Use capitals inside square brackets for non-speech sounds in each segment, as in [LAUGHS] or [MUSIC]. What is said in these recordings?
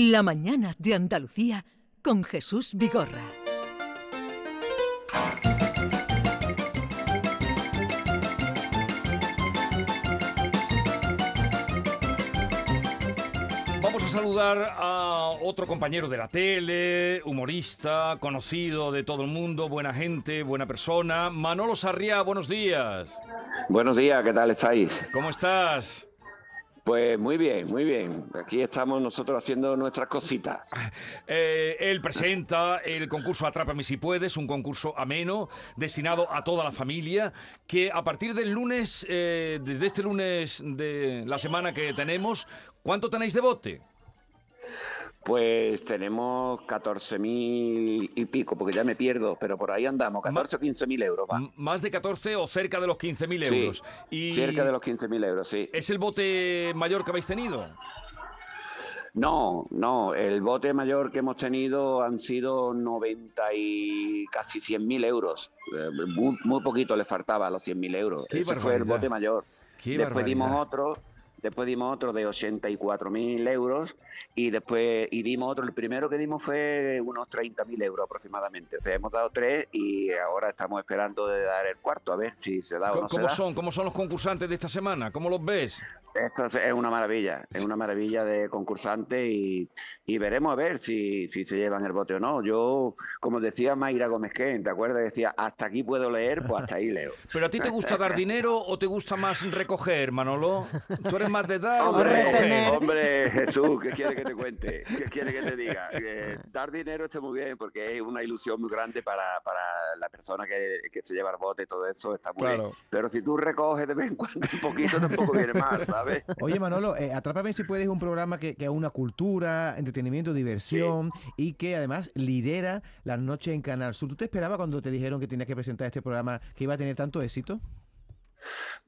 La mañana de Andalucía con Jesús Vigorra. Vamos a saludar a otro compañero de la tele, humorista, conocido de todo el mundo, buena gente, buena persona. Manolo Sarriá, buenos días. Buenos días, ¿qué tal estáis? ¿Cómo estás? Pues muy bien, muy bien. Aquí estamos nosotros haciendo nuestras cositas. [LAUGHS] Eh, él presenta el concurso Atrápame si puedes, un concurso ameno, destinado a toda la familia, que a partir del lunes, eh, desde este lunes de la semana que tenemos, ¿cuánto tenéis de bote? Pues tenemos 14.000 y pico, porque ya me pierdo, pero por ahí andamos, 14 o 15.000 euros. Va. Más de 14 o cerca de los 15.000 Sí, euros. Y cerca de los 15.000 euros, sí. ¿Es el bote mayor que habéis tenido? No, no, el bote mayor que hemos tenido han sido 90 y casi 100.000 euros. Eh, Muy, muy poquito le faltaba a los 100.000 euros. Qué Ese fue el barbaridad. bote mayor. Qué después dimos barbaridad. otro, después dimos otro de 84.000 euros y después y dimos otro. El primero que dimos fue unos 30.000 euros aproximadamente. O sea, hemos dado tres y ahora estamos esperando de dar el cuarto a ver si se da o no se ¿Cómo da. son? ¿Cómo son los concursantes de esta semana? ¿Cómo los ves? Esto es- una maravilla, es una maravilla de concursantes y, y veremos a ver si, si se llevan el bote o no. Yo, como decía Mayra Gómez Ken, ¿te acuerdas? Decía, hasta aquí puedo leer, pues hasta ahí leo. [LAUGHS] ¿Pero a ti te gusta dar dinero o te gusta más recoger, Manolo? ¿Tú eres más de dar o de Hombre, hombre, Jesús, ¿qué quiere que te cuente? ¿Qué quiere que te diga? Eh, dar dinero está muy bien porque es una ilusión muy grande para, para la persona que, que se lleva el bote y todo eso, está muy Claro. bien. Pero si tú recoges de vez en cuando un poquito, tampoco viene mal, ¿sabes? [LAUGHS] Oye, Manolo, eh, Atrápame si puedes es un programa que, que es una cultura, entretenimiento, diversión y que además lidera las noches en Canal Sur. ¿Tú te esperabas cuando te dijeron que tenías que presentar este programa que iba a tener tanto éxito?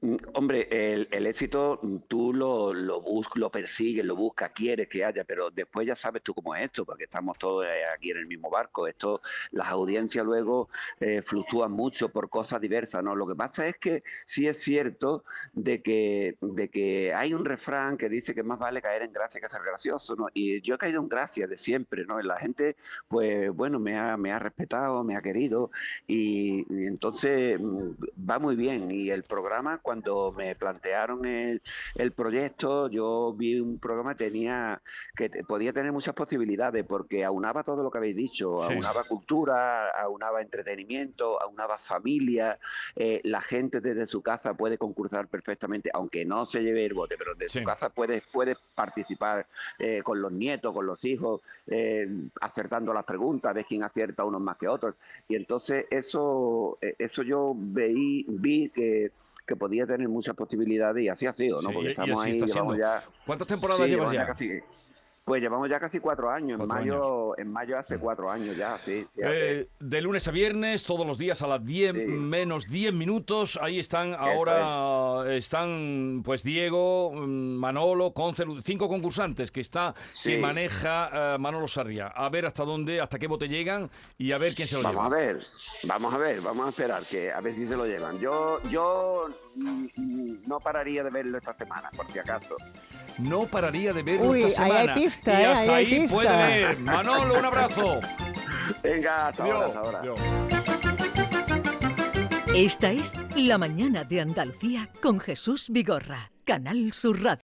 Mm, Hombre, el, éxito mm, tú lo, lo, bus- lo persigues, lo buscas, quieres que haya, pero después ya sabes tú cómo es esto, porque estamos todos eh, aquí en el mismo barco. Esto, las audiencias luego eh, fluctúan mucho por cosas diversas, ¿no? Lo que pasa es que sí es cierto de que, de que hay un refrán que dice que más vale caer en gracia que ser gracioso, ¿no? Y yo he caído en gracia de siempre, ¿no? La gente, pues bueno, me ha, me ha respetado, me ha querido y, y entonces mm, va muy bien. Y el programa, cuando me plantearon el, el proyecto, yo vi un programa que tenía que podía tener muchas posibilidades porque aunaba todo lo que habéis dicho, Sí. aunaba cultura, aunaba entretenimiento, aunaba familia, eh, la gente desde su casa puede concursar perfectamente, aunque no se lleve el bote, pero desde Sí. su casa puede, puede participar eh, con los nietos, con los hijos, eh, acertando las preguntas, de quién acierta unos más que otros. Y entonces eso, eh, eso yo veí, vi que, que podía tener muchas posibilidades y así ha sido, ¿no? Sí, Porque estamos ahí, llevamos ya... ¿Cuántas temporadas Sí, llevas ya? casi- pues llevamos ya casi cuatro años. En mayo, en mayo hace cuatro años ya, sí. Eh, de lunes a viernes, todos los días a las 10 Sí. menos 10 minutos. Ahí están ahora, están pues Diego, mm, Manolo, Conce, cinco concursantes que está, Sí. que maneja eh, Manolo Sarria. A ver hasta dónde, hasta qué bote llegan y a ver quién se lo Vamos lleva. a ver, vamos a ver, vamos a esperar que a ver si se lo llevan. Yo, yo mm, mm, no pararía de verlo esta semana, por si acaso. No pararía de verlo Uy, esta ahí hay semana. Pista, y ¿eh? hasta Ahí hay ahí pista. puede leer. Manolo, un abrazo. Venga, hasta ahora, hasta. Esta es La mañana de Andalucía con Jesús Vigorra, Canal Sur Radio.